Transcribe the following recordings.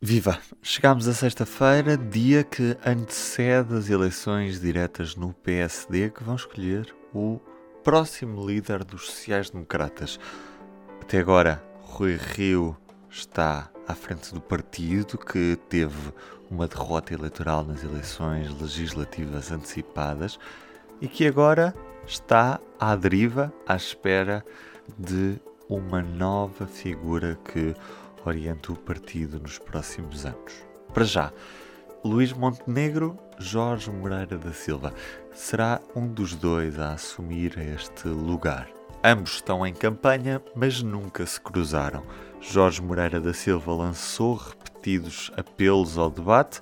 Viva! Chegámos a sexta-feira, dia que antecede as eleições diretas no PSD, que vão escolher o próximo líder dos sociais-democratas. Até agora, Rui Rio está à frente do partido, que teve uma derrota eleitoral nas eleições legislativas antecipadas e que agora está à deriva, à espera de uma nova figura que orienta o partido nos próximos anos. Para já, Luís Montenegro, Jorge Moreira da Silva. Será um dos dois a assumir este lugar. Ambos estão em campanha, mas nunca se cruzaram. Jorge Moreira da Silva lançou repetidos apelos ao debate,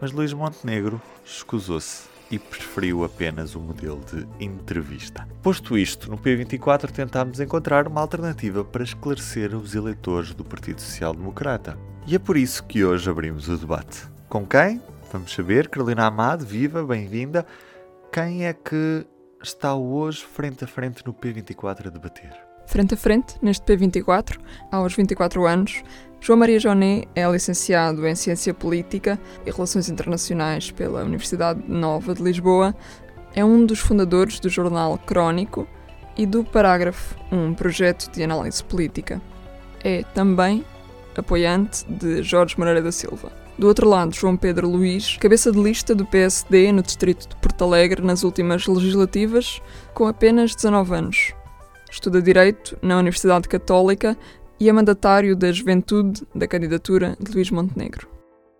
mas Luís Montenegro escusou-se e preferiu apenas o modelo de entrevista. Posto isto, no P24 tentámos encontrar uma alternativa para esclarecer os eleitores do Partido Social Democrata. E é por isso que hoje abrimos o debate. Com quem? Vamos saber. Carolina Amado, viva, bem-vinda. Quem é que está hoje frente a frente no P24 a debater? Frente a frente, neste P24, aos 24 anos, João Maria Joné é licenciado em Ciência Política e Relações Internacionais pela Universidade Nova de Lisboa, é um dos fundadores do jornal Crónico e do Parágrafo, um projeto de análise política. É também apoiante de Jorge Moreira da Silva. Do outro lado, João Pedro Luís, cabeça de lista do PSD no distrito de Porto Alegre nas últimas legislativas, com apenas 19 anos. Estuda Direito na Universidade Católica e é mandatário da juventude da candidatura de Luís Montenegro.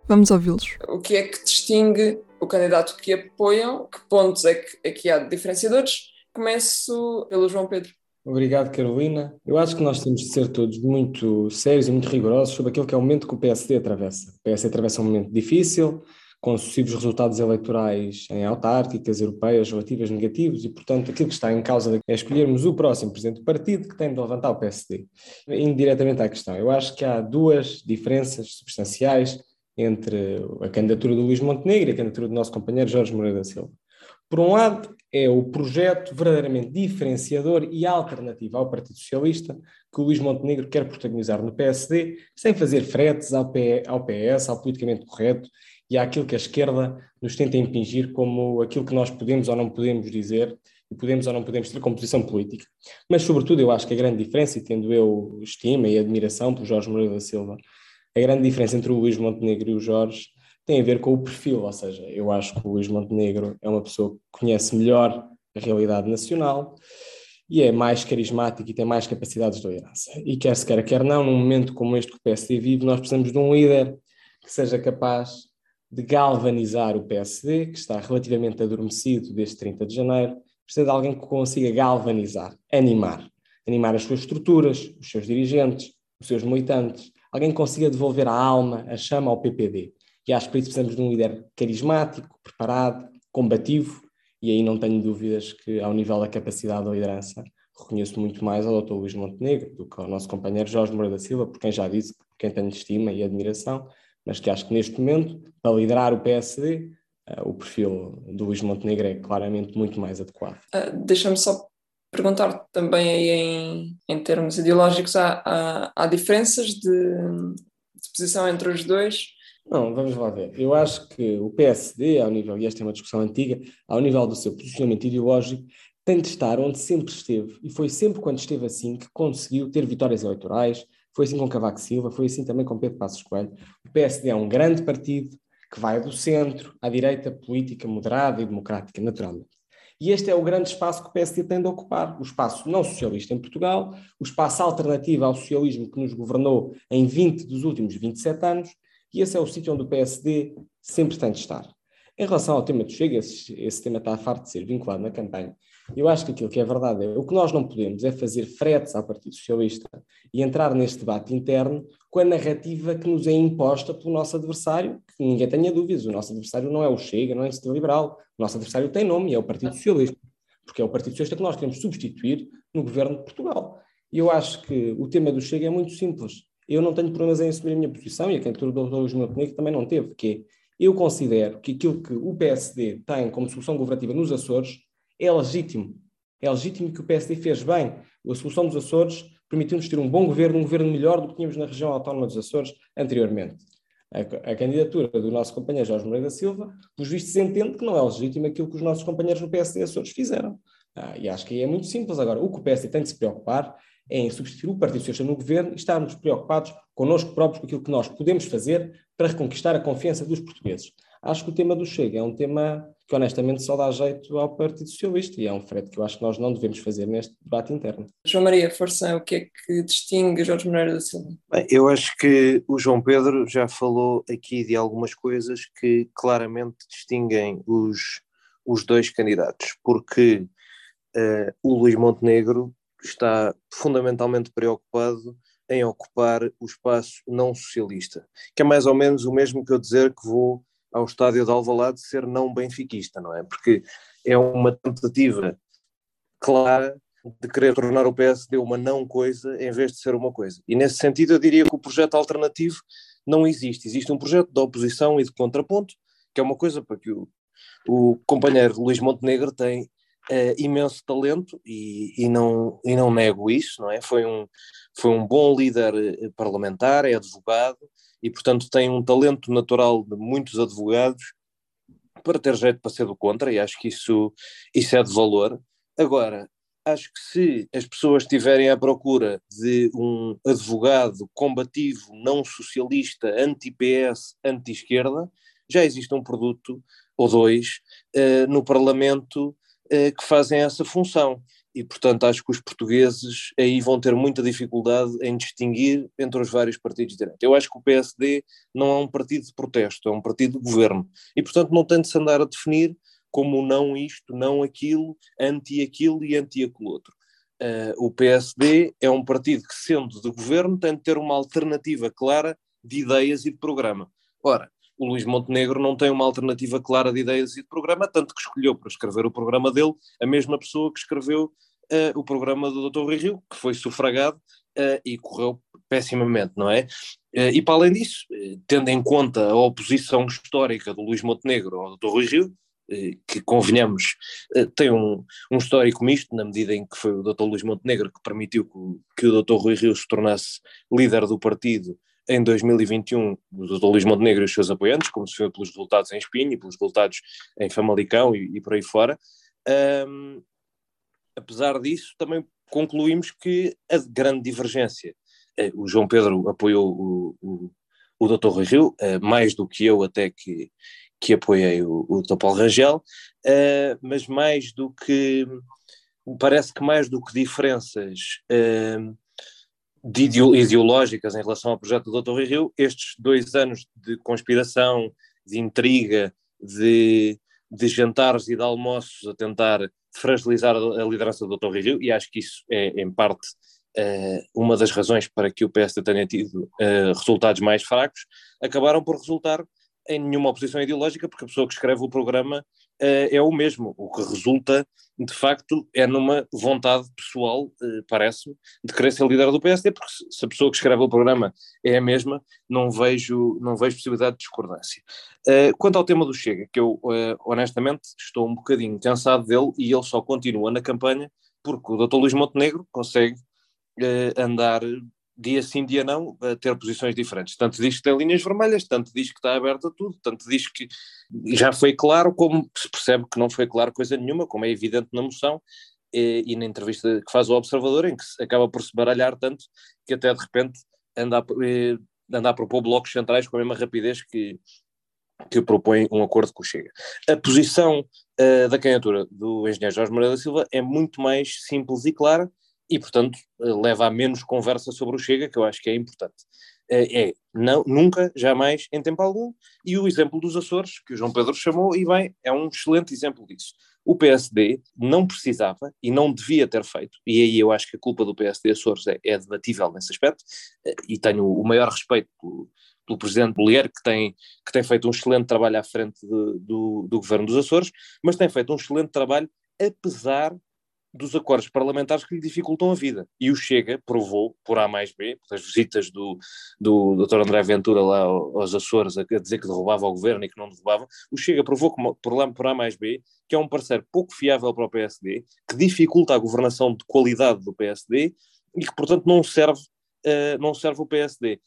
Vamos ouvi-los. O que é que distingue o candidato que apoiam? Que pontos é que aqui há diferenciadores? Começo pelo João Pedro. Obrigado, Carolina. Eu acho que nós temos de ser todos muito sérios e muito rigorosos sobre aquilo que é o momento que o PSD atravessa. O PSD atravessa um momento difícil, com sucessivos resultados eleitorais em autárquicas europeias relativas negativos e, portanto, aquilo que está em causa é escolhermos o próximo presidente do partido que tem de levantar o PSD. Indiretamente à questão, eu acho que há duas diferenças substanciais entre a candidatura do Luís Montenegro e a candidatura do nosso companheiro Jorge Moreira da Silva. Por um lado, é o projeto verdadeiramente diferenciador e alternativo ao Partido Socialista que o Luís Montenegro quer protagonizar no PSD, sem fazer fretes ao, PS, ao politicamente correto e àquilo que a esquerda nos tenta impingir como aquilo que nós podemos ou não podemos dizer e podemos ou não podemos ter como posição política. Mas, sobretudo, eu acho que a grande diferença, e tendo eu estima e admiração por Jorge Moreira da Silva, a grande diferença entre o Luís Montenegro e o Jorge tem a ver com o perfil, ou seja, eu acho que o Luís Montenegro é uma pessoa que conhece melhor a realidade nacional e é mais carismático e tem mais capacidades de liderança. E quer se quer, quer não, num momento como este que o PSD vive, nós precisamos de um líder que seja capaz de galvanizar o PSD, que está relativamente adormecido desde 30 de janeiro, precisa de alguém que consiga galvanizar, animar, animar as suas estruturas, os seus dirigentes, os seus militantes, alguém que consiga devolver a alma, a chama ao PPD. E acho que por isso precisamos de um líder carismático, preparado, combativo, e aí não tenho dúvidas que, ao nível da capacidade da liderança, reconheço muito mais ao Dr. Luís Montenegro do que ao nosso companheiro Jorge Moura da Silva, por quem já disse, por quem tenho estima e admiração, mas que acho que neste momento, para liderar o PSD, eh, o perfil do Luís Montenegro é claramente muito mais adequado. Uh, Deixa-me só perguntar também aí em, em termos ideológicos, há, há, há diferenças de, de, posição entre os dois? Não, vamos lá ver. Eu acho que o PSD, ao nível, e esta é uma discussão antiga, ao nível do seu posicionamento ideológico, tem de estar onde sempre esteve, e foi sempre quando esteve assim que conseguiu ter vitórias eleitorais, foi assim com Cavaco Silva, foi assim também com Pedro Passos Coelho. PSD é um grande partido que vai do centro à direita política moderada e democrática, naturalmente. E este é o grande espaço que o PSD tem de ocupar, o espaço não socialista em Portugal, o espaço alternativo ao socialismo que nos governou em 20 dos últimos 27 anos, e esse é o sítio onde o PSD sempre tem de estar. Em relação ao tema do Chega, esse, esse tema está farto de ser vinculado na campanha, eu acho que aquilo que é verdade é o que nós não podemos é fazer fretes ao Partido Socialista e entrar neste debate interno com a narrativa que nos é imposta pelo nosso adversário, que ninguém tenha dúvidas, o nosso adversário não é o Chega, não é o Instituto Liberal, o nosso adversário tem nome e é o Partido Socialista, porque é o Partido Socialista que nós queremos substituir no governo de Portugal. E eu acho que o tema do Chega é muito simples. Eu não tenho problemas em assumir a minha posição e a candidatura do Dr. Luís Montenegro também não teve, que é, eu considero que aquilo que o PSD tem como solução governativa nos Açores é legítimo. É legítimo que o PSD fez bem. A solução dos Açores permitiu-nos ter um bom governo, um governo melhor do que tínhamos na região autónoma dos Açores anteriormente. a, a, candidatura do nosso companheiro Jorge Moreira da Silva, por visto se entende que não é legítimo aquilo que os nossos companheiros no PSD Açores fizeram. Ah, e acho que é muito simples. Agora, o que o PSD tem de se preocupar é em substituir o Partido Socialista no governo e estarmos preocupados connosco próprios com aquilo que nós podemos fazer para reconquistar a confiança dos portugueses. Acho que o tema do Chega é um tema que honestamente só dá jeito ao Partido Socialista e é um frete que eu acho que nós não devemos fazer neste debate interno. João Maria Força, o que é que distingue Jorge Moreira da Silva? Bem, eu acho que o João Pedro já falou aqui de algumas coisas que claramente distinguem os, os dois candidatos, porque uh, o Luís Montenegro está fundamentalmente preocupado em ocupar o espaço não socialista, que é mais ou menos o mesmo que eu dizer que vou ao estádio de Alvalade ser não benfiquista, não é? Porque é uma tentativa clara de querer tornar o PSD uma não coisa em vez de ser uma coisa. E nesse sentido eu diria que o projeto alternativo não existe. Existe um projeto de oposição e de contraponto, que é uma coisa para que o, o companheiro Luís Montenegro tem uh, imenso talento e, e, não, e não nego isso, não é? Foi um, foi um bom líder eh, parlamentar, é advogado e, portanto, tem um talento natural de muitos advogados para ter jeito para ser do contra e acho que isso, isso é de valor. Agora, acho que se as pessoas estiverem à procura de um advogado combativo, não socialista, anti-PS, anti-esquerda, já existe um produto ou dois uh, no Parlamento que fazem essa função. E, portanto, acho que os portugueses aí vão ter muita dificuldade em distinguir entre os vários partidos de direita. Eu acho que o PSD não é um partido de protesto, é um partido de governo. E, portanto, não tem de se andar a definir como não isto, não aquilo, anti aquilo e anti aquilo outro. Uh, o PSD é um partido que, sendo de governo, tem de ter uma alternativa clara de ideias e de programa. Ora, o Luís Montenegro não tem uma alternativa clara de ideias e de programa, tanto que escolheu para escrever o programa dele a mesma pessoa que escreveu uh, o programa do Dr. Rui Rio, que foi sufragado uh, e correu pessimamente, não é? Uh, e para além disso, tendo em conta a oposição histórica do Luís Montenegro ao Dr. Rui Rio, que convenhamos tem um, um histórico misto, na medida em que foi o Dr. Luís Montenegro que permitiu que, que o Dr. Rui Rio se tornasse líder do partido em 2021 o Dr. Luís Montenegro e os seus apoiantes, como se viu pelos resultados em Espinho e pelos resultados em Famalicão e, e por aí fora. Um, apesar disso, também concluímos que a grande divergência, eh, o João Pedro apoiou o, o, o Dr. Rui Rio, eh, mais do que eu até que, que apoiei o, o Dr. Paulo Rangel, eh, mas mais do que, parece que mais do que diferenças ideológicas em relação ao projeto do Dr. Rio, estes dois anos de conspiração, de intriga, de, de jantares e de almoços a tentar fragilizar a liderança do Dr. Rio, e acho que isso é, em parte, uh, uma das razões para que o PSD tenha tido uh, resultados mais fracos, acabaram por resultar em nenhuma oposição ideológica, porque a pessoa que escreve o programa é o mesmo. O que resulta, de facto, é numa vontade pessoal, uh, parece-me, de querer ser líder do PSD, porque se a pessoa que escreve o programa é a mesma, não vejo, não vejo possibilidade de discordância. Uh, quanto ao tema do Chega, que eu, honestamente, estou um bocadinho cansado dele e ele só continua na campanha porque o Dr. Luís Montenegro consegue andar dia sim, dia não, a ter posições diferentes. Tanto diz que tem linhas vermelhas, tanto diz que está aberto a tudo, tanto diz que já foi claro, como se percebe que não foi claro coisa nenhuma, como é evidente na moção, e, e na entrevista que faz o Observador, em que se acaba por se baralhar tanto que até de repente anda a, eh, anda a propor blocos centrais com a mesma rapidez que, que propõe um acordo com o Chega. A posição uh, da candidatura do engenheiro Jorge Moreira da Silva é muito mais simples e clara, e, portanto, eh, leva a menos conversa sobre o Chega, que eu acho que é importante. Eh, é, não, nunca, jamais, em tempo algum, e o exemplo dos Açores, que o João Pedro chamou, e bem, é um excelente exemplo disso. O PSD não precisava e não devia ter feito, e aí eu acho que a culpa do PSD Açores é, é debatível nesse aspecto, eh, e tenho o maior respeito pelo, pelo presidente Bollier, que tem, que tem feito um excelente trabalho à frente de, do, do governo dos Açores, mas tem feito um excelente trabalho apesar dos acordos parlamentares que lhe dificultam a vida. E o Chega provou, por A mais B, pelas visitas do, do Dr. André Ventura lá aos Açores a dizer que derrubava o governo e que não derrubava, o Chega provou por, lá, por A mais B que é um parceiro pouco fiável para o PSD, que dificulta a governação de qualidade do PSD e que, portanto, não serve, uh, não serve o PSD.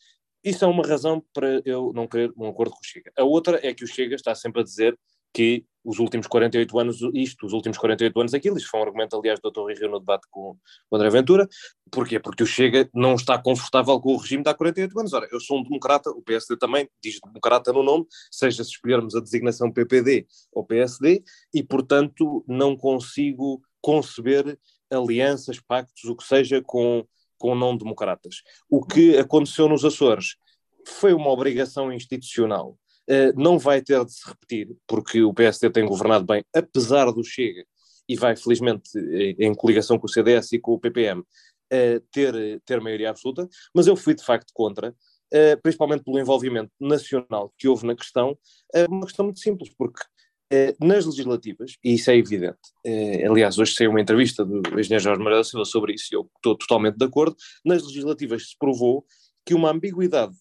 isso é uma razão para eu não querer um acordo com o Chega. A outra é que o Chega está sempre a dizer que os últimos 48 anos, isto, os últimos 48 anos aquilo, isto foi um argumento, aliás, do Dr. Rio no debate com o André Ventura, porquê? Porque o Chega não está confortável com o regime de há 48 anos. Ora, eu sou um democrata, o PSD também diz democrata no nome, seja se escolhermos a designação PPD ou PSD, e, portanto, não consigo conceber alianças, pactos, o que seja, com, com não-democratas. O que aconteceu nos Açores foi uma obrigação institucional não vai ter de se repetir, porque o PSD tem governado bem, apesar do Chega, e vai, felizmente, eh, em coligação com o CDS e com o PPM, eh, ter, ter maioria absoluta, mas eu fui de facto contra, principalmente pelo envolvimento nacional que houve na questão, uma questão muito simples, porque nas legislativas, e isso é evidente, aliás, hoje saiu uma entrevista do engenheiro Jorge da Silva sobre isso, e eu estou totalmente de acordo, nas legislativas se provou que uma ambiguidade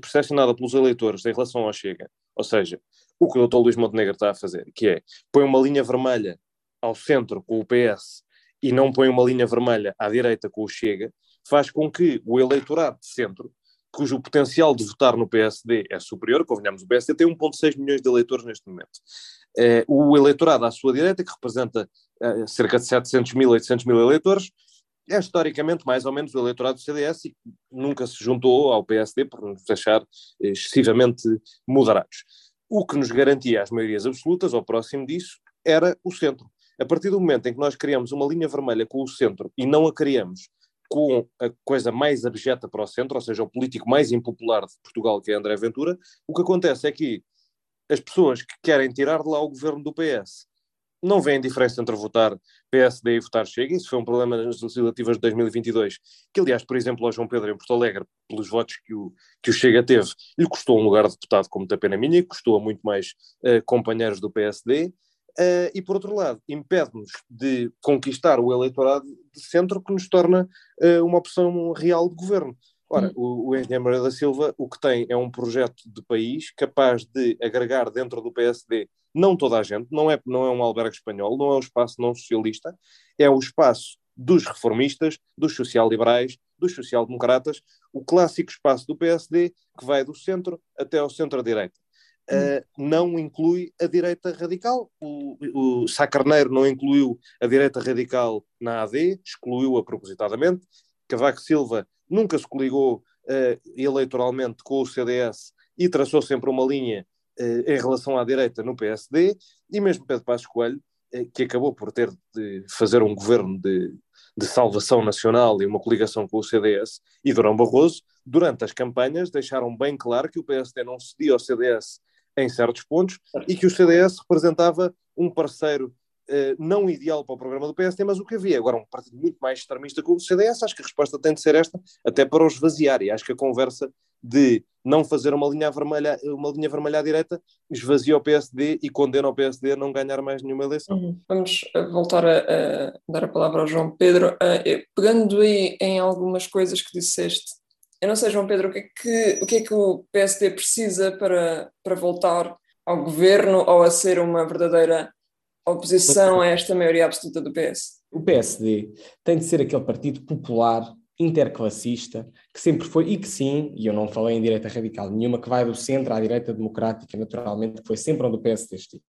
percepcionada pelos eleitores em relação ao Chega, ou seja, o que o Dr. Luís Montenegro está a fazer, que é põe uma linha vermelha ao centro com o PS e não põe uma linha vermelha à direita com o Chega, faz com que o eleitorado de centro, cujo potencial de votar no PSD é superior, convenhamos, o PSD tem 1,6 milhões de eleitores neste momento. Eh, o eleitorado à sua direita, que representa eh, cerca de 700 mil, 800 mil eleitores, é historicamente mais ou menos o eleitorado do CDS e nunca se juntou ao PSD por nos achar excessivamente moderados. O que nos garantia as maiorias absolutas, ou próximo disso, era o centro. A partir do momento em que nós criamos uma linha vermelha com o centro e não a criamos com a coisa mais abjeta para o centro, ou seja, o político mais impopular de Portugal, que é André Ventura, o que acontece é que as pessoas que querem tirar de lá o governo do PS não vêem diferença entre votar PSD e votar Chega. Isso foi um problema nas legislativas de 2022, que aliás, por exemplo, ao João Pedro em Porto Alegre, pelos votos que o, que o Chega teve, lhe custou um lugar de deputado com muita pena minha, custou a muito mais uh, companheiros do PSD, uh, eh, e por outro lado, impede-nos de conquistar o eleitorado de centro que nos torna uh, uma opção real de governo. Ora, hum. o, o engenheiro Moreira da Silva o que tem é um projeto de país capaz de agregar dentro do PSD não toda a gente, não é, não é um albergue espanhol, não é um espaço não socialista, é o espaço dos reformistas, dos social-liberais, dos social-democratas, o clássico espaço do PSD que vai do centro até ao centro-direita. Uh, não inclui a direita radical. O, o Sá Carneiro não incluiu a direita radical na AD, excluiu-a propositadamente. Cavaco Silva nunca se coligou uh, eleitoralmente com o CDS e traçou sempre uma linha em relação à direita no PSD, e mesmo Pedro Passos Coelho, uh, que acabou por ter de fazer um governo de, de salvação nacional e uma coligação com o CDS, e Durão Barroso, durante as campanhas, deixaram bem claro que o PSD não cedia ao CDS em certos pontos e que o CDS representava um parceiro Uh, não ideal para o programa do PSD, mas o que havia. Agora, um partido muito mais extremista que o CDS, acho que a resposta tem de ser esta, até para os esvaziar. E acho que a conversa de não fazer uma linha vermelha, uma linha vermelha à direita, esvazia o PSD e condena o PSD a não ganhar mais nenhuma eleição. Uhum. Vamos eh, voltar a, a, dar a palavra ao João Pedro. Uh, pegando aí em algumas coisas que disseste, eu não sei, João Pedro, o que é que o, que é que o PSD precisa para, para voltar ao governo ou a ser uma verdadeira oposição a esta maioria absoluta do PS? O PSD tem de ser aquele partido popular interclassista, que sempre foi, e que sim, e eu não falei em direita radical nenhuma, que vai do centro à direita democrática, naturalmente, que foi sempre onde o PSD esteve.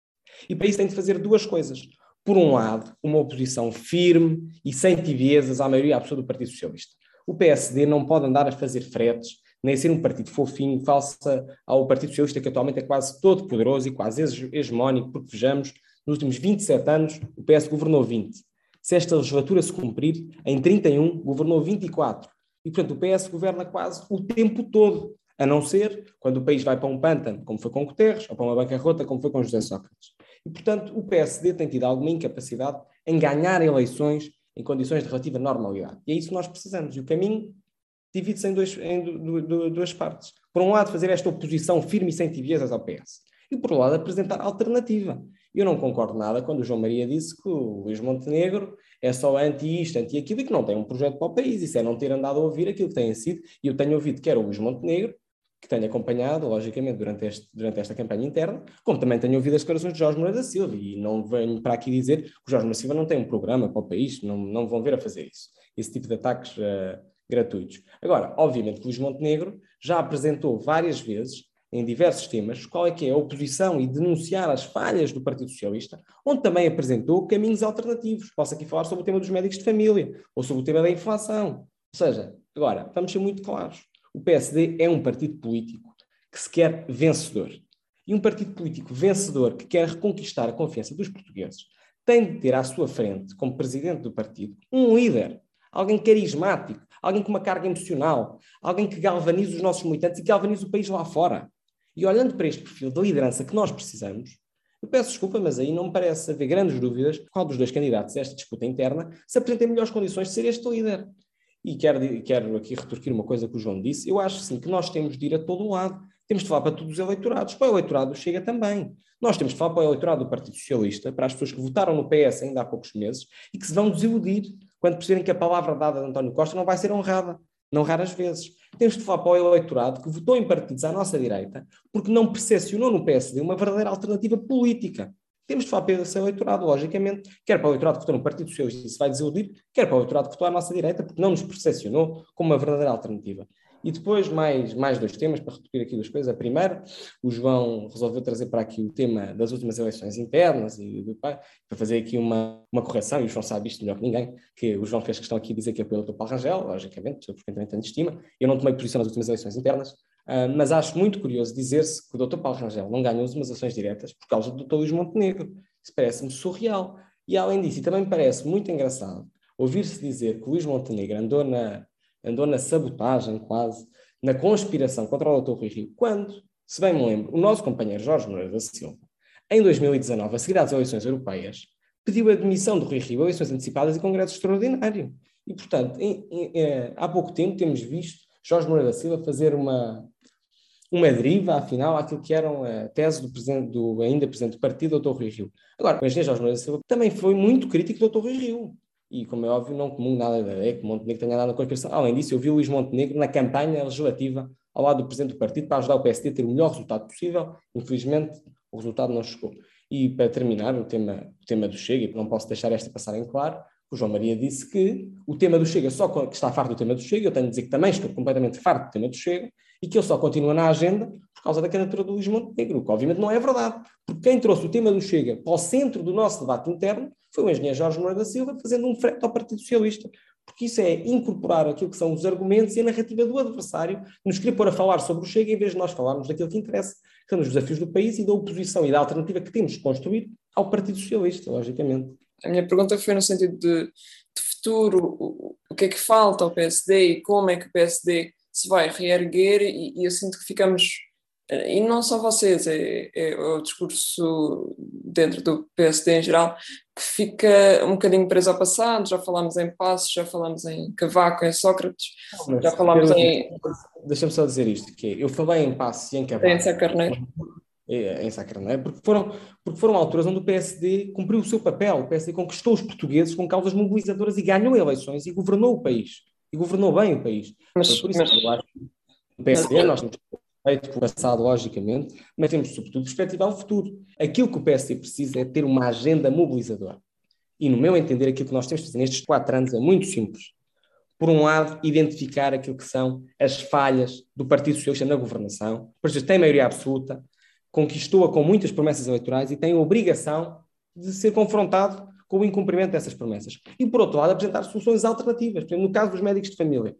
E para isso tem de fazer duas coisas. Por um lado, uma oposição firme e sem tibiezas à maioria absoluta do Partido Socialista. O PSD não pode andar a fazer fretes, nem ser um partido fofinho, falsa ao Partido Socialista, que atualmente é quase todo poderoso e quase hegemónico, porque vejamos, nos últimos 27 anos, o PS governou 20 se esta legislatura se cumprir, em 31 governou 24. E, portanto, o PS governa quase o tempo todo, a não ser quando o país vai para um pântano, como foi com Guterres, ou para uma bancarrota, como foi com José Sócrates. E, portanto, o PSD tem tido alguma incapacidade em ganhar eleições em condições de relativa normalidade. E é isso que nós precisamos. E o caminho divide-se em, dois, em duas partes. Por um lado, fazer esta oposição firme e sem tibiezas ao PS. E, por outro lado, apresentar alternativa. Eu não concordo nada quando o João Maria disse que o Luís Montenegro é só anti isto, anti aquilo e que não tem um projeto para o país. Isso é não ter andado a ouvir aquilo que tem sido. E eu tenho ouvido que era o Luís Montenegro, que tenho acompanhado, logicamente, durante, este, durante esta campanha interna, como também tenho ouvido as declarações de Jorge Moreira da Silva. E não venho para aqui dizer que o Jorge Moreira da Silva não tem um programa para o país, não, não vão ver a fazer isso. Esse tipo de ataques uh, gratuitos. Agora, obviamente que o Luís Montenegro já apresentou várias vezes, em diversos temas, qual é que é a oposição e denunciar as falhas do Partido Socialista, onde também apresentou caminhos alternativos. Posso aqui falar sobre o tema dos médicos de família, ou sobre o tema da inflação. Ou seja, agora, vamos ser muito claros. O PSD é um partido político que se quer vencedor. E um partido político vencedor que quer reconquistar a confiança dos portugueses tem de ter à sua frente, como presidente do partido, um líder, alguém carismático, alguém com uma carga emocional, alguém que galvanize os nossos militantes e galvanize o país lá fora. E olhando para este perfil de liderança que nós precisamos, eu peço desculpa, mas aí não me parece haver grandes dúvidas qual dos dois candidatos a esta disputa interna se apresenta em melhores condições de ser este líder. E quero, quero aqui retorquir uma coisa que o João disse. Eu acho sim que nós temos de ir a todo lado. Temos de falar para todos os eleitorados. Para o eleitorado chega também. Nós temos de falar para o eleitorado do Partido Socialista, para as pessoas que votaram no PS ainda há poucos meses e que se vão desiludir quando perceberem que a palavra dada de António Costa não vai ser honrada, não raras vezes. Temos de falar para o eleitorado que votou em partidos à nossa direita porque não percepcionou no PSD uma verdadeira alternativa política. Temos de falar para esse eleitorado, logicamente, quer para o eleitorado que votou no Partido Socialista e se vai desiludir, quer para o eleitorado que votou à nossa direita, porque não nos percepcionou como uma verdadeira alternativa. E depois, mais, mais dois temas, para repetir aqui duas coisas. A primeira, o João resolveu trazer para aqui o tema das últimas eleições internas, e para fazer aqui uma, uma correção, e o João sabe isto melhor que ninguém, que o João fez questão aqui de dizer que apoiou o Dr. Paulo Rangel, logicamente, porque também tenho estima. Eu não tomei posição nas últimas eleições internas, uh, mas acho muito curioso dizer-se que o Dr. Paulo Rangel não ganhou as últimas eleições diretas por causa do Dr. Luís Montenegro. Isso parece-me surreal. E além disso, e também parece muito engraçado ouvir-se dizer que o Luís Montenegro andou na andou na sabotagem quase, na conspiração contra o Dr. Rui Rio, quando, se bem me lembro, o nosso companheiro Jorge Moreira da Silva, em 2019, a seguir às eleições europeias, pediu a admissão do Rui Rio eleições antecipadas e congresso extraordinário. E, portanto, em, em, em, há pouco tempo temos visto Jorge Moreira da Silva fazer uma, uma deriva, afinal, àquilo que era a tese do, presidente, do ainda presidente do partido, Dr. Rui Rio. Agora, o engenheiro Jorge Moreira da Silva também foi muito crítico do Dr. Rui Rio e, como é óbvio, não comungo nada da ideia que Montenegro tenha nada na conspiração. Além disso, eu vi o Luís Montenegro na campanha legislativa ao lado do Presidente do Partido para ajudar o PSD a ter o melhor resultado possível. Infelizmente, o resultado não chegou. E para terminar, o tema, o tema do Chega, e não posso deixar esta passar em claro, o João Maria disse que o tema do Chega, só que está farto do tema do Chega, eu tenho de dizer que também estou completamente farto do tema do Chega, e que ele só continua na agenda por causa da candidatura do Luís Montenegro, que obviamente não é verdade, porque quem trouxe o tema do Chega para o centro do nosso debate interno foi o engenheiro Jorge Moreira da Silva, fazendo um frete ao Partido Socialista, porque isso é incorporar aquilo que são os argumentos e a narrativa do adversário, nos querer pôr a falar sobre o Chega em vez de nós falarmos daquilo que interessa, que são os desafios do país e da oposição e da alternativa que temos de construir ao Partido Socialista, logicamente. A minha pergunta foi no sentido de, de futuro, o, que é que falta ao PSD e como é que o PSD se vai reerguer e, e eu sinto que ficamos, e não só vocês, é, é, o discurso dentro do PSD em geral, que fica um bocadinho preso ao passado, já falámos em Passos, já falámos em Cavaco, em Sócrates, Mas, já falámos em... Deixa-me só dizer isto, que é, eu falei em Passos e em Cavaco... Em Sá Carneiro. É, em Sá Carneiro, porque foram, porque foram alturas onde o PSD cumpriu o seu papel, o PSD conquistou os portugueses com causas mobilizadoras e ganhou eleições e governou o país e governou bem o país. Mas, por isso mas, eu acho que o PSD, nós temos feito passado, logicamente, mas temos, sobretudo, perspectivar o futuro. Aquilo que o PSD precisa é ter uma agenda mobilizadora. E, no meu entender, aquilo que nós temos de fazer nestes quatro anos é muito simples. Por um lado, identificar aquilo que são as falhas do Partido Socialista na governação. Por isso, tem maioria absoluta, conquistou-a com muitas promessas eleitorais e tem a obrigação de ser confrontado com o incumprimento dessas promessas. E, por outro lado, apresentar soluções alternativas. Por exemplo, no caso dos médicos de família,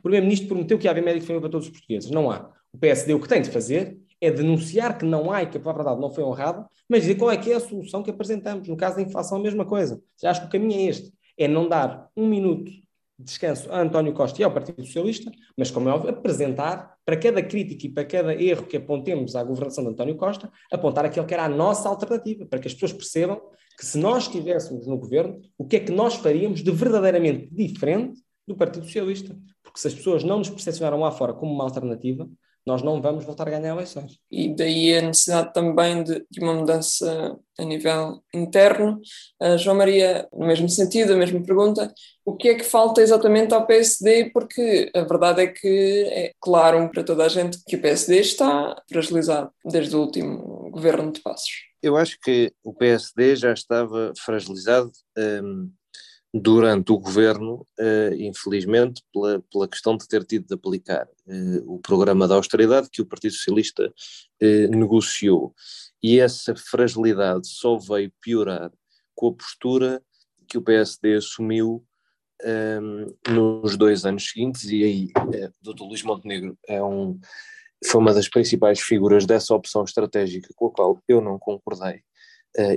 o Primeiro-Ministro prometeu que ia haver médico de família para todos os portugueses. Não há. O PSD o que tem de fazer é denunciar que não há e que a palavra dada não foi honrada, mas dizer qual é que é a solução que apresentamos. No caso da inflação, a mesma coisa. Já acho que o caminho é este. É não dar um minuto de descanso a António Costa e ao Partido Socialista, mas, como é óbvio, apresentar para cada crítica e para cada erro que apontemos à governação de António Costa, apontar aquele que era a nossa alternativa, para que as pessoas percebam que se nós estivéssemos no governo, o que é que nós faríamos de verdadeiramente diferente do Partido Socialista? Porque se as pessoas não nos percepcionaram lá fora como uma alternativa, nós não vamos voltar a ganhar eleições. E daí a necessidade também de, de uma mudança a nível interno. Uh, João Maria, no mesmo sentido, a mesma pergunta, o que é que falta exatamente ao PSD? Porque a verdade é que é claro para toda a gente que o PSD está fragilizado desde o último governo de Passos. Eu acho que o PSD já estava fragilizado um, durante o governo, uh, infelizmente, pela, pela questão de ter tido de aplicar uh, o programa da austeridade que o Partido Socialista uh, negociou. E essa fragilidade só veio piorar com a postura que o PSD assumiu um, ehm, nos dois anos seguintes, e aí o Dr. Luís Montenegro é um, foi uma das principais figuras dessa opção estratégica com a qual eu não concordei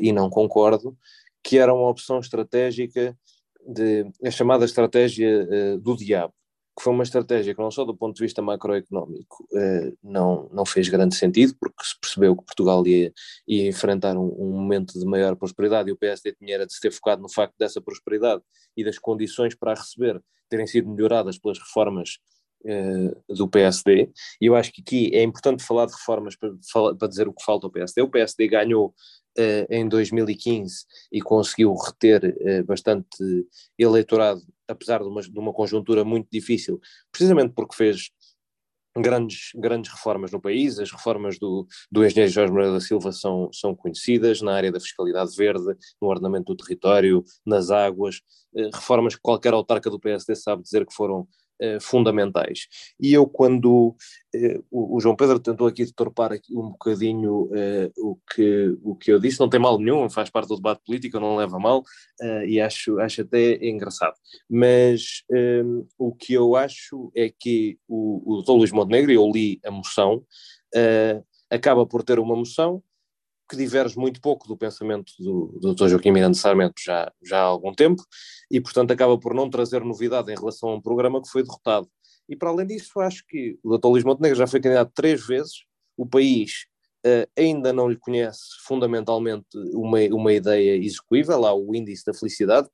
e não concordo, que era uma opção estratégica de, a chamada estratégia uh, do diabo, que foi uma estratégia que não só do ponto de vista macroeconómico uh, não, não fez grande sentido, porque se percebeu que Portugal ia, ia enfrentar um, um, momento de maior prosperidade e o PSD tinha era de se ter focado no facto dessa prosperidade e das condições para a receber terem sido melhoradas pelas reformas uh, do PSD, e eu acho que aqui é importante falar de reformas para, para dizer o que falta ao PSD. O PSD ganhou em 2015 e conseguiu reter uh, bastante eleitorado, apesar de uma, de uma conjuntura muito difícil, precisamente porque fez grandes, grandes reformas no país, as reformas do, do engenheiro Jorge Moreira da Silva são, são conhecidas na área da fiscalidade verde, no ordenamento do território, nas águas, eh, reformas que qualquer autarca do PSD sabe dizer que foram eh, fundamentais. E eu, quando eh, o, o, João Pedro tentou aqui deturpar um bocadinho eh, o, que, o que eu disse, não tem mal nenhum, faz parte do debate político, não leva mal, e acho, acho até engraçado. Mas o que eu acho é que o, o Dr. Luís Montenegro, eu li a moção, acaba por ter uma moção que diverge muito pouco do pensamento do, do Dr. Joaquim Miranda Sarmento já, já há algum tempo, e portanto acaba por não trazer novidade em relação a um programa que foi derrotado. E para além disso, acho que o Dr. Luís Montenegro já foi candidato três vezes, o país uh, ainda não lhe conhece fundamentalmente uma, uma ideia execuível, há o índice da felicidade,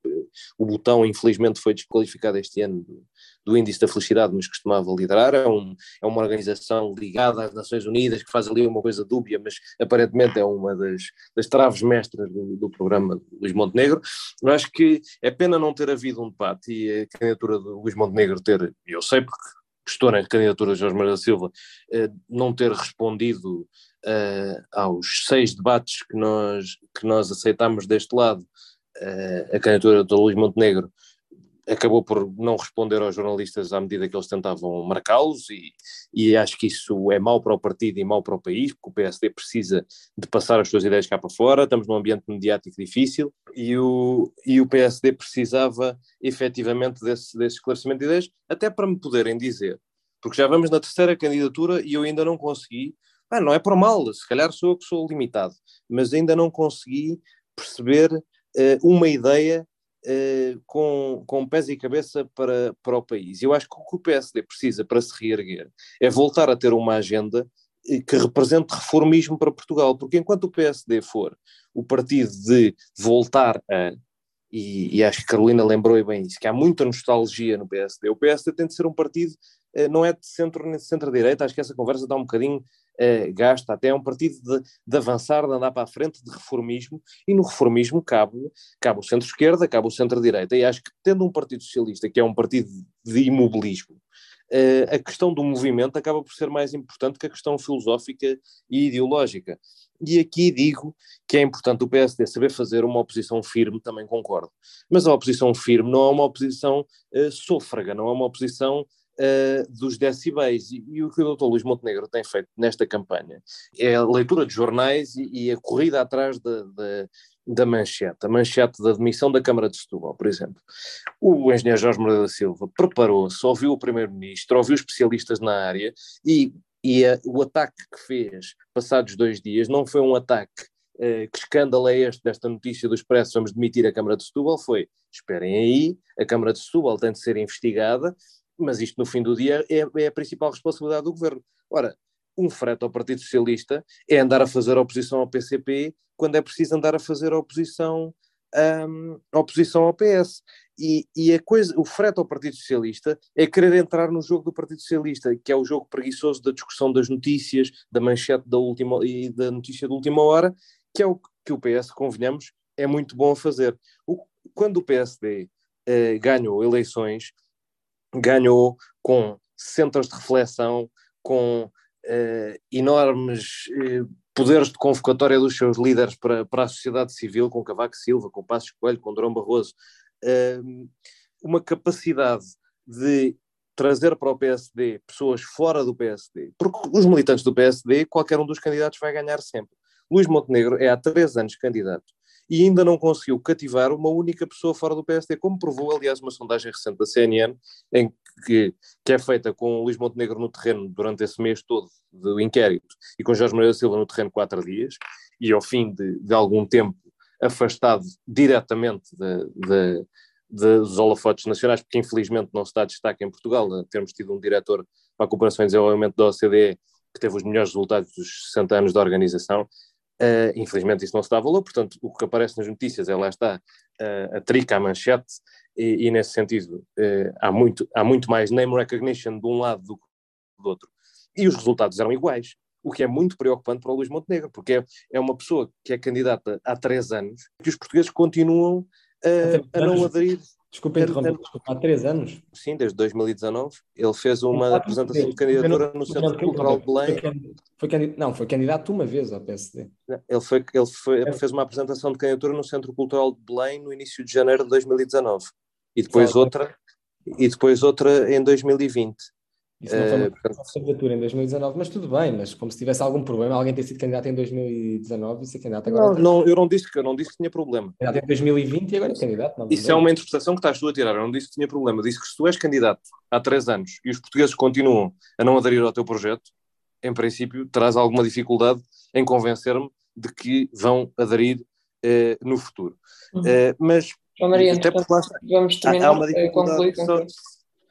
o botão infelizmente foi desqualificado este ano do, do índice da felicidade, mas costumava liderar, é, um, é uma organização ligada às Nações Unidas que faz ali uma coisa dúbia, mas aparentemente é uma das, das traves mestras do, do programa Luís Montenegro. Eu acho que é pena não ter havido um debate e a candidatura de Luís Montenegro ter, eu sei porque estou na candidatura de Jorge Maria da Silva, eh, não ter respondido uh, aos seis debates que nós, que nós aceitámos deste lado, uh, a candidatura do Luís Montenegro acabou por não responder aos jornalistas à medida que eles tentavam marcá-los e, e acho que isso é mau para o partido e mau para o país, porque o PSD precisa de passar as suas ideias cá para fora, estamos num ambiente mediático difícil e o, e o PSD precisava efetivamente desse, desse esclarecimento de ideias, até para me poderem dizer, porque já vamos na terceira candidatura e eu ainda não consegui ah, não é por mal, se calhar sou eu que sou limitado, mas ainda não consegui perceber uh, uma ideia uh, com, com pés e cabeça para, para o país. Eu acho que o que o PSD precisa para se reerguer é voltar a ter uma agenda eh, que represente reformismo para Portugal, porque enquanto o PSD for o partido de voltar a e, e, acho que Carolina lembrou bem isso, que há muita nostalgia no PSD. O PSD tem de ser um partido, não é de centro nem de centro-direita, acho que essa conversa está um bocadinho uh, gasta, até é um partido de, de, avançar, de andar para a frente, de reformismo, e no reformismo cabe, cabe o centro-esquerda, cabe o centro-direita, e acho que tendo um partido socialista, que é um partido de imobilismo, uh, a questão do movimento acaba por ser mais importante que a questão filosófica e ideológica. E aqui digo que é importante o PSD saber fazer uma oposição firme, também concordo. Mas a oposição firme não é uma oposição uh, sôfraga, não é uma oposição uh, dos decibéis. E, e, o que o Dr. Luís Montenegro tem feito nesta campanha é a leitura de jornais e, e a corrida atrás da, da, manchete, a manchete da demissão da Câmara de Setúbal, por exemplo. O engenheiro Jorge Moreira da Silva preparou-se, ouviu o Primeiro-Ministro, ouviu especialistas na área e, e a, o ataque que fez, passados dois dias, não foi um ataque Uh, que escândalo é este desta notícia do Expresso, vamos demitir a Câmara de Setúbal, foi, esperem aí, a Câmara de Setúbal tem de ser investigada, mas isto no fim do dia é, é a principal responsabilidade do governo. Ora, um frete ao Partido Socialista é andar a fazer oposição ao PCP quando é preciso andar a fazer oposição, um, oposição ao PS. E, e, a coisa, o frete ao Partido Socialista é querer entrar no jogo do Partido Socialista, que é o jogo preguiçoso da discussão das notícias, da manchete da última e da notícia da última hora, que é o que o PS, convenhamos, é muito bom a fazer. O, quando o PSD eh, ganhou eleições, ganhou com centros de reflexão, com uh, enormes uh, poderes de convocatória dos seus líderes para, para a sociedade civil, com Cavaco Silva, com Passos Coelho, com Durão Barroso, uh, uma capacidade de trazer para o PSD pessoas fora do PSD, porque os militantes do PSD, qualquer um dos candidatos vai ganhar sempre. Luís Montenegro é há três anos candidato e ainda não conseguiu cativar uma única pessoa fora do PSD, como provou, aliás, uma sondagem recente da CNN, em que, que é feita com Luís Montenegro no terreno durante esse mês todo do inquérito e com Jorge Maria Silva no terreno quatro dias, e ao fim de, de algum tempo afastado diretamente de, de, dos holofotes nacionais, porque infelizmente não se dá destaque em Portugal, termos tido um diretor para a cooperação e desenvolvimento da OCDE que teve os melhores resultados dos 60 anos da organização, Uh, infelizmente isso não se dá valor, portanto o que aparece nas notícias é lá está uh, a trica, a manchete, e, e nesse sentido uh, há, muito, há muito mais name recognition de um lado do que do outro. E os resultados eram iguais, o que é muito preocupante para o Luís Montenegro, porque é, é uma pessoa que é candidata há três anos, que os portugueses continuam a não aderir Desculpa interromper, desculpa, há três anos? Sim, desde 2019. Ele fez uma apresentação de candidatura no Centro Cultural de Belém. Foi, foi, não, foi candidato uma vez ao PSD. Ele, foi, ele foi, fez uma apresentação de candidatura no Centro Cultural de Belém no início de janeiro de 2019. E depois outra, e depois outra em 2020. Isso não foi uma uh, candidatura em 2019, mas tudo bem, mas como se tivesse algum problema, alguém ter sido candidato em 2019 e ser candidato agora. Não, não, eu não disse que eu não disse que tinha problema. Candidato em 2020 e agora é candidato. Não, Isso é uma interpretação que estás tu a tirar. Eu não disse que tinha problema. Eu disse que se tu és candidato há três anos e os portugueses continuam a não aderir ao teu projeto, em princípio terás alguma dificuldade em convencer-me de que vão aderir eh, no futuro. Uhum. Eh, mas Maria, até portanto, vamos terminar há uma eh, dificuldade, só,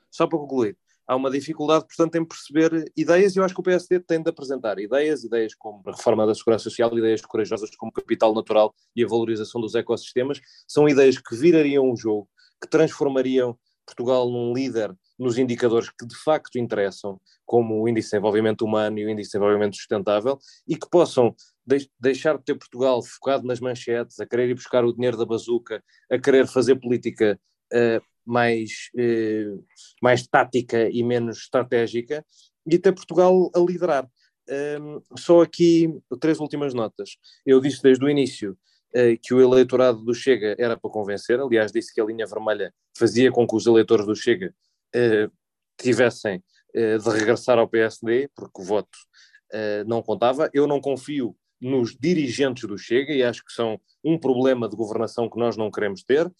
só para concluir há uma dificuldade, portanto, em perceber ideias, e eu acho que o PSD tem de apresentar ideias, ideias como a reforma da segurança social, ideias corajosas como capital natural e a valorização dos ecossistemas, são ideias que virariam o jogo, que transformariam Portugal num líder nos indicadores que de facto interessam, como o índice de desenvolvimento humano e o índice de desenvolvimento sustentável, e que possam deixar de ter Portugal focado nas manchetes, a querer ir buscar o dinheiro da bazuca, a querer fazer política uh, mais, eh, mais tática e menos estratégica, e ter Portugal a liderar. Um, só aqui três últimas notas. Eu disse desde o início uh, que o eleitorado do Chega era para convencer, aliás, disse que a linha vermelha fazia com que os eleitores do Chega uh, tivessem uh, de regressar ao PSD, porque o voto não contava. Eu não confio nos dirigentes do Chega e acho que são um problema de governação que nós não queremos ter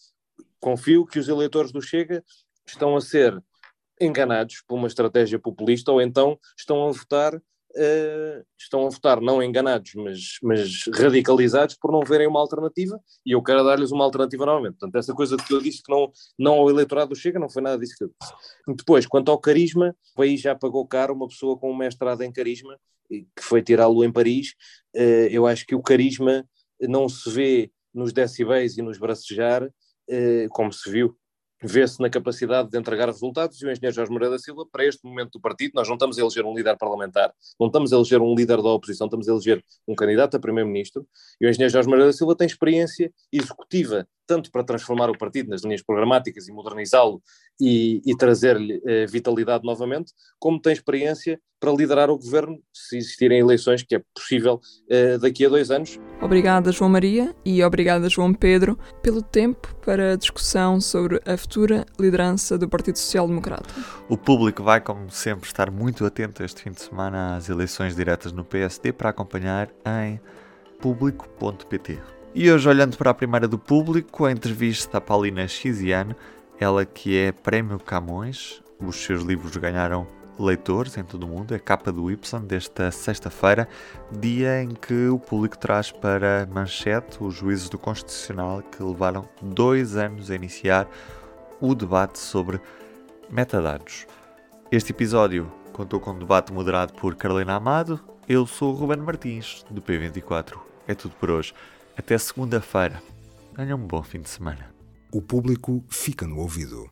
confio que os eleitores do Chega estão a ser enganados por uma estratégia populista ou então estão a votar uh, estão a votar não enganados mas, mas radicalizados por não verem uma alternativa e eu quero dar-lhes uma alternativa novamente. Portanto essa coisa que eu disse que não, não ao eleitorado do Chega não foi nada disso que eu disse. Depois quanto ao carisma o país já pagou caro uma pessoa com um mestrado em carisma que foi tirá-lo em Paris. Uh, eu acho que o carisma não se vê nos decibéis e nos bracejar como se viu, vê-se na capacidade de entregar resultados e o engenheiro Jorge Moreira da Silva, para este momento do partido, nós não estamos a eleger um líder parlamentar, não estamos a eleger um líder da oposição, estamos a eleger um candidato a primeiro-ministro e o engenheiro Jorge Moreira da Silva tem experiência executiva tanto para transformar o partido nas linhas programáticas e modernizá-lo e, e trazer-lhe eh, vitalidade novamente, como tem experiência para liderar o governo se existirem eleições, que é possível eh, daqui a dois anos. Obrigada, João Maria, e obrigada, João Pedro, pelo tempo para a discussão sobre a futura liderança do Partido Social Democrata. O público vai, como sempre, estar muito atento este fim de semana às eleições diretas no PSD para acompanhar em público.pt. E hoje, olhando para a primeira do público, a entrevista a Paulina Xiziane, ela que é Prémio Camões, os seus livros ganharam leitores em todo o mundo, é capa do Y desta sexta-feira, dia em que o público traz para manchete os juízes do Constitucional que levaram dois anos a iniciar o debate sobre metadados. Este episódio contou com um debate moderado por Carolina Amado. Eu sou o Ruben Martins, do P24. É tudo por hoje. Até segunda-feira. Tenham um bom fim de semana. O público fica no ouvido.